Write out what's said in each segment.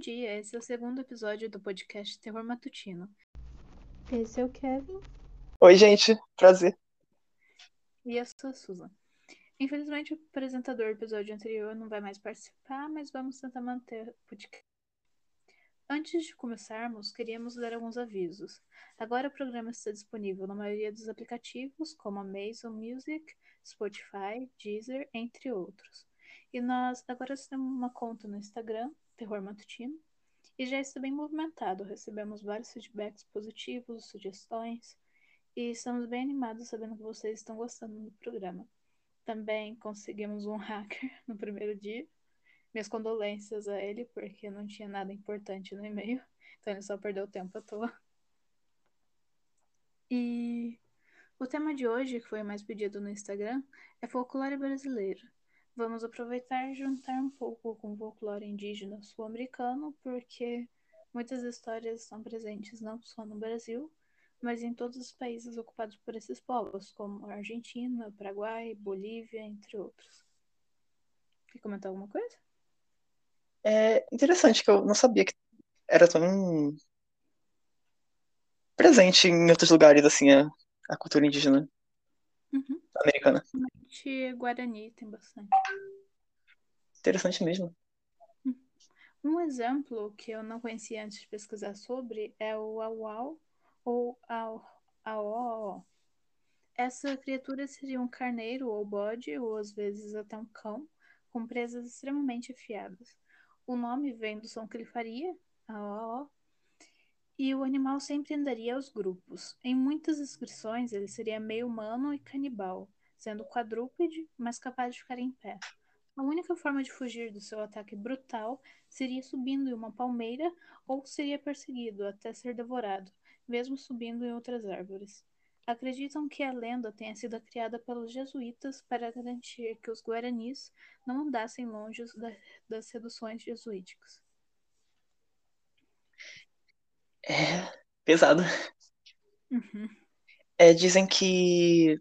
dia, esse é o segundo episódio do podcast Terror Matutino. Esse é o Kevin. Oi, gente, prazer. E eu sou a Susan. Infelizmente, o apresentador do episódio anterior não vai mais participar, mas vamos tentar manter o podcast. Antes de começarmos, queríamos dar alguns avisos. Agora o programa está disponível na maioria dos aplicativos, como Amazon Music, Spotify, Deezer, entre outros. E nós agora temos uma conta no Instagram, Terror Matutino, e já está bem movimentado. Recebemos vários feedbacks positivos, sugestões, e estamos bem animados sabendo que vocês estão gostando do programa. Também conseguimos um hacker no primeiro dia. Minhas condolências a ele, porque não tinha nada importante no e-mail, então ele só perdeu tempo à toa. E o tema de hoje, que foi mais pedido no Instagram, é folclore brasileiro. Vamos aproveitar e juntar um pouco com o folclore indígena sul-americano, porque muitas histórias estão presentes não só no Brasil, mas em todos os países ocupados por esses povos, como Argentina, Paraguai, Bolívia, entre outros. Quer comentar alguma coisa? É interessante que eu não sabia que era tão presente em outros lugares, assim, a, a cultura indígena. Americana. Principalmente Guarani tem bastante. Interessante mesmo. Um exemplo que eu não conhecia antes de pesquisar sobre é o Auau ou Aó. Essa criatura seria um carneiro ou bode, ou às vezes até um cão, com presas extremamente afiadas. O nome vem do som que ele faria, Aó, e o animal sempre andaria aos grupos. Em muitas descrições, ele seria meio humano e canibal, sendo quadrúpede, mas capaz de ficar em pé. A única forma de fugir do seu ataque brutal seria subindo em uma palmeira ou seria perseguido até ser devorado, mesmo subindo em outras árvores. Acreditam que a lenda tenha sido criada pelos jesuítas para garantir que os guaranis não andassem longe da, das seduções jesuíticas. É pesado. Uhum. É, dizem que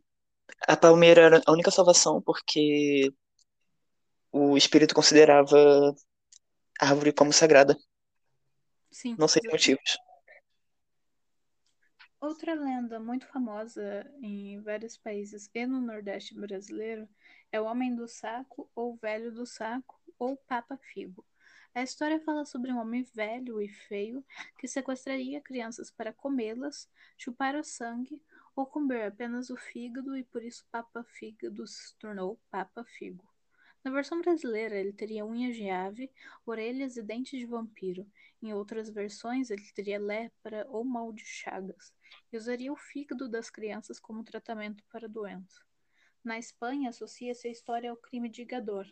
a palmeira era a única salvação porque o espírito considerava a árvore como sagrada. Sim. Não sei motivos. Outra lenda muito famosa em vários países e no Nordeste brasileiro é o Homem do Saco, ou Velho do Saco, ou Papa Figo. A história fala sobre um homem velho e feio que sequestraria crianças para comê-las, chupar o sangue ou comer apenas o fígado e por isso Papa Fígado se tornou Papa Figo. Na versão brasileira, ele teria unhas de ave, orelhas e dentes de vampiro. Em outras versões, ele teria lepra ou mal de chagas e usaria o fígado das crianças como tratamento para a doença. Na Espanha, associa-se a história ao crime de Gador,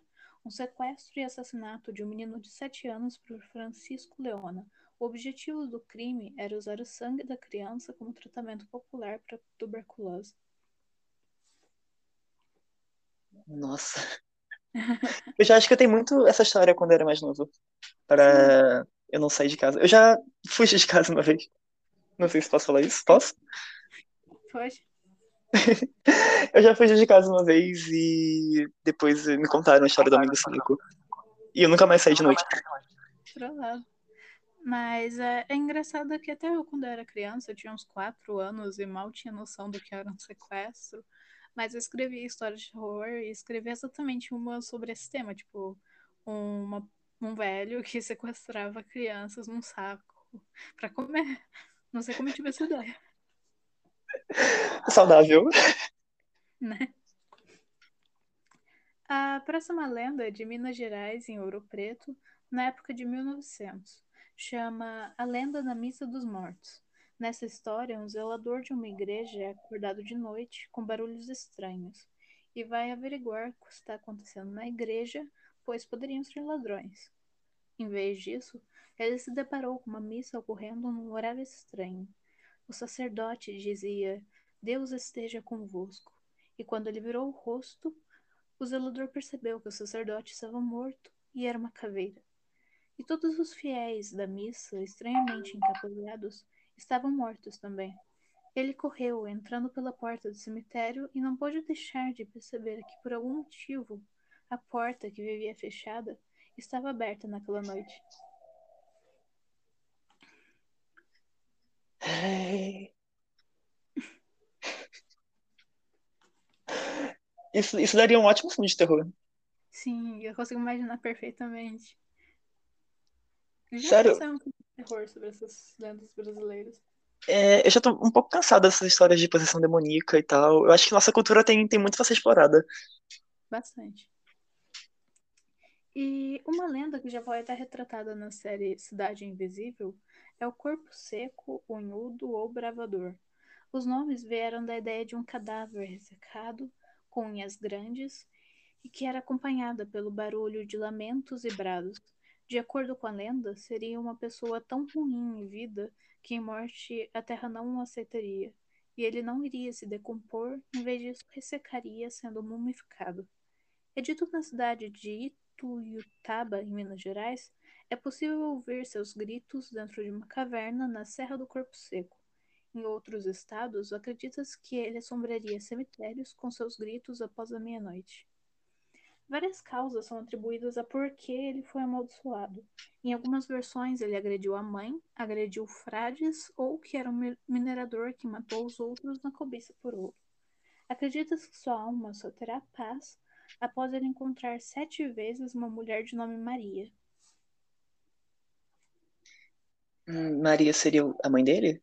um sequestro e assassinato de um menino de 7 anos por Francisco Leona. O objetivo do crime era usar o sangue da criança como tratamento popular para tuberculose. Nossa. Eu já acho que eu tenho muito essa história quando eu era mais novo. Para eu não sair de casa. Eu já fugi de casa uma vez. Não sei se posso falar isso. Posso? Pode. Eu já fugi de casa uma vez e depois me contaram a história do do Saco. E eu nunca mais saí de noite. Mas é, é engraçado que até eu, quando eu era criança, eu tinha uns 4 anos e mal tinha noção do que era um sequestro. Mas eu escrevi história de terror e escrevi exatamente uma sobre esse tema, tipo, uma, um velho que sequestrava crianças num saco pra comer. Não sei como eu tive essa ideia. Saudável. Né? A próxima lenda é de Minas Gerais, em Ouro Preto, na época de 1900. Chama A Lenda da Missa dos Mortos. Nessa história, um zelador de uma igreja é acordado de noite com barulhos estranhos e vai averiguar o que está acontecendo na igreja, pois poderiam ser ladrões. Em vez disso, ele se deparou com uma missa ocorrendo num horário estranho. O sacerdote dizia: Deus esteja convosco. E quando ele virou o rosto, o zelador percebeu que o sacerdote estava morto e era uma caveira. E todos os fiéis da missa, estranhamente encapuzados, estavam mortos também. Ele correu, entrando pela porta do cemitério, e não pôde deixar de perceber que, por algum motivo, a porta que vivia fechada estava aberta naquela noite. Isso, isso daria um ótimo filme de terror. Sim, eu consigo imaginar perfeitamente. Já Sério? um filme de terror sobre essas lendas brasileiras. É, eu já tô um pouco cansado dessas histórias de possessão demoníaca e tal. Eu acho que nossa cultura tem, tem muito pra ser explorada. Bastante. E uma lenda que já foi até retratada na série Cidade Invisível é o corpo seco, unhudo ou bravador. Os nomes vieram da ideia de um cadáver ressecado, com unhas grandes, e que era acompanhada pelo barulho de lamentos e brados. De acordo com a lenda, seria uma pessoa tão ruim em vida que em morte a terra não o aceitaria, e ele não iria se decompor, em vez disso ressecaria sendo mumificado. É dito na cidade de Ituiutaba, em Minas Gerais, é possível ouvir seus gritos dentro de uma caverna na Serra do Corpo Seco. Em outros estados, acredita-se que ele assombraria cemitérios com seus gritos após a meia-noite. Várias causas são atribuídas a por que ele foi amaldiçoado. Em algumas versões, ele agrediu a mãe, agrediu frades ou que era um minerador que matou os outros na cobiça por ouro. Acredita-se que sua alma só terá paz após ele encontrar sete vezes uma mulher de nome Maria. Hum, Maria seria a mãe dele?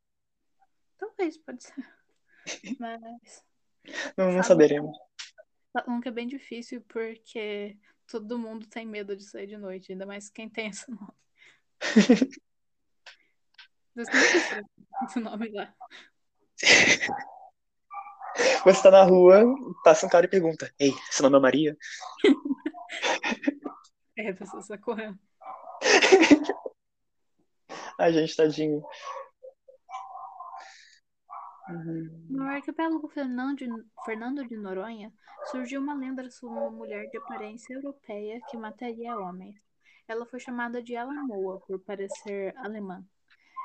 Talvez, pode ser. Mas. Não, não saberemos. Que é bem difícil porque todo mundo tem medo de sair de noite, ainda mais quem tem esse nome. Deus sei esse nome lá. Você tá na rua, passa um cara e pergunta: Ei, seu nome é Maria? É, a pessoa está correndo. Ai, gente, tadinho. No arquipélago Fernando de, Fernando de Noronha, surgiu uma lenda sobre uma mulher de aparência europeia que mataria homens. Ela foi chamada de Alamoa por parecer alemã.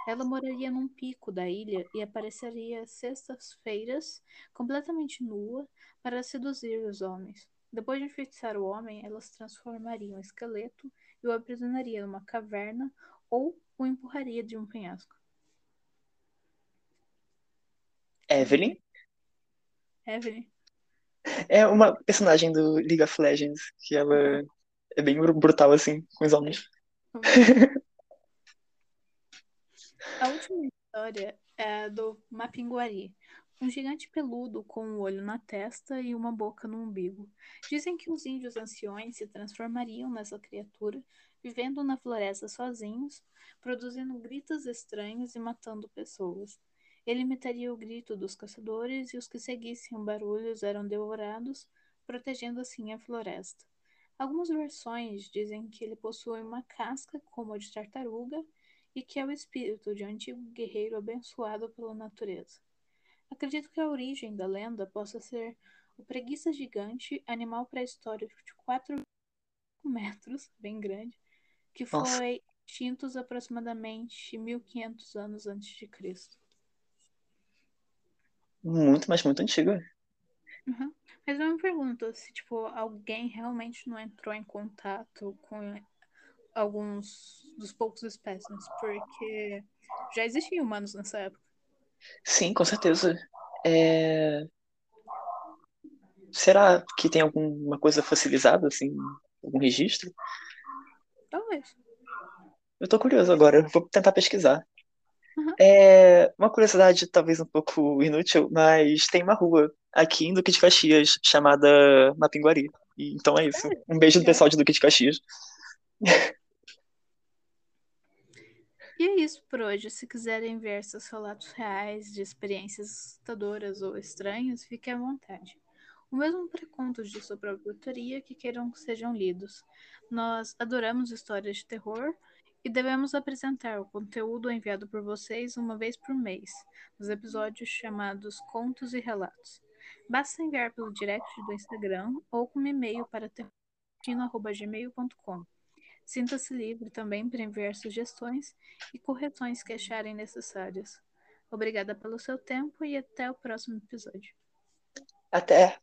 Ela moraria num pico da ilha e apareceria sextas-feiras, completamente nua, para seduzir os homens. Depois de enfeitiçar o homem, ela se transformaria em esqueleto e o aprisionaria numa caverna ou o empurraria de um penhasco. Evelyn Evelyn? é uma personagem do League of Legends que ela é bem brutal assim com os homens. A última história é do Mapinguari, um gigante peludo com um olho na testa e uma boca no umbigo. Dizem que os índios anciões se transformariam nessa criatura, vivendo na floresta sozinhos, produzindo gritos estranhos e matando pessoas. Ele imitaria o grito dos caçadores e os que seguissem o barulho eram devorados, protegendo assim a floresta. Algumas versões dizem que ele possui uma casca como a de tartaruga e que é o espírito de um antigo guerreiro abençoado pela natureza. Acredito que a origem da lenda possa ser o preguiça gigante, animal pré-histórico de 4 metros, bem grande, que Nossa. foi extinto aproximadamente 1500 anos antes de Cristo. Muito, mas muito antiga. Uhum. Mas eu me pergunto se, tipo, alguém realmente não entrou em contato com alguns dos poucos espécimes, porque já existiam humanos nessa época. Sim, com certeza. É... Será que tem alguma coisa fossilizada, assim, algum registro? Talvez. Eu tô curioso agora, vou tentar pesquisar. Uhum. É uma curiosidade talvez um pouco inútil, mas tem uma rua aqui em Duque de Caxias chamada Mapinguari. E, então é isso. Um beijo do pessoal de Duque de Caxias. E é isso por hoje. Se quiserem ver seus relatos reais de experiências assustadoras ou estranhas, fiquem à vontade. O mesmo para contos de sua própria autoria que queiram que sejam lidos. Nós adoramos histórias de terror e devemos apresentar o conteúdo enviado por vocês uma vez por mês, nos episódios chamados Contos e Relatos. Basta enviar pelo direct do Instagram ou com e-mail para terrortino.gmail.com. Sinta-se livre também para enviar sugestões e correções que acharem necessárias. Obrigada pelo seu tempo e até o próximo episódio. Até!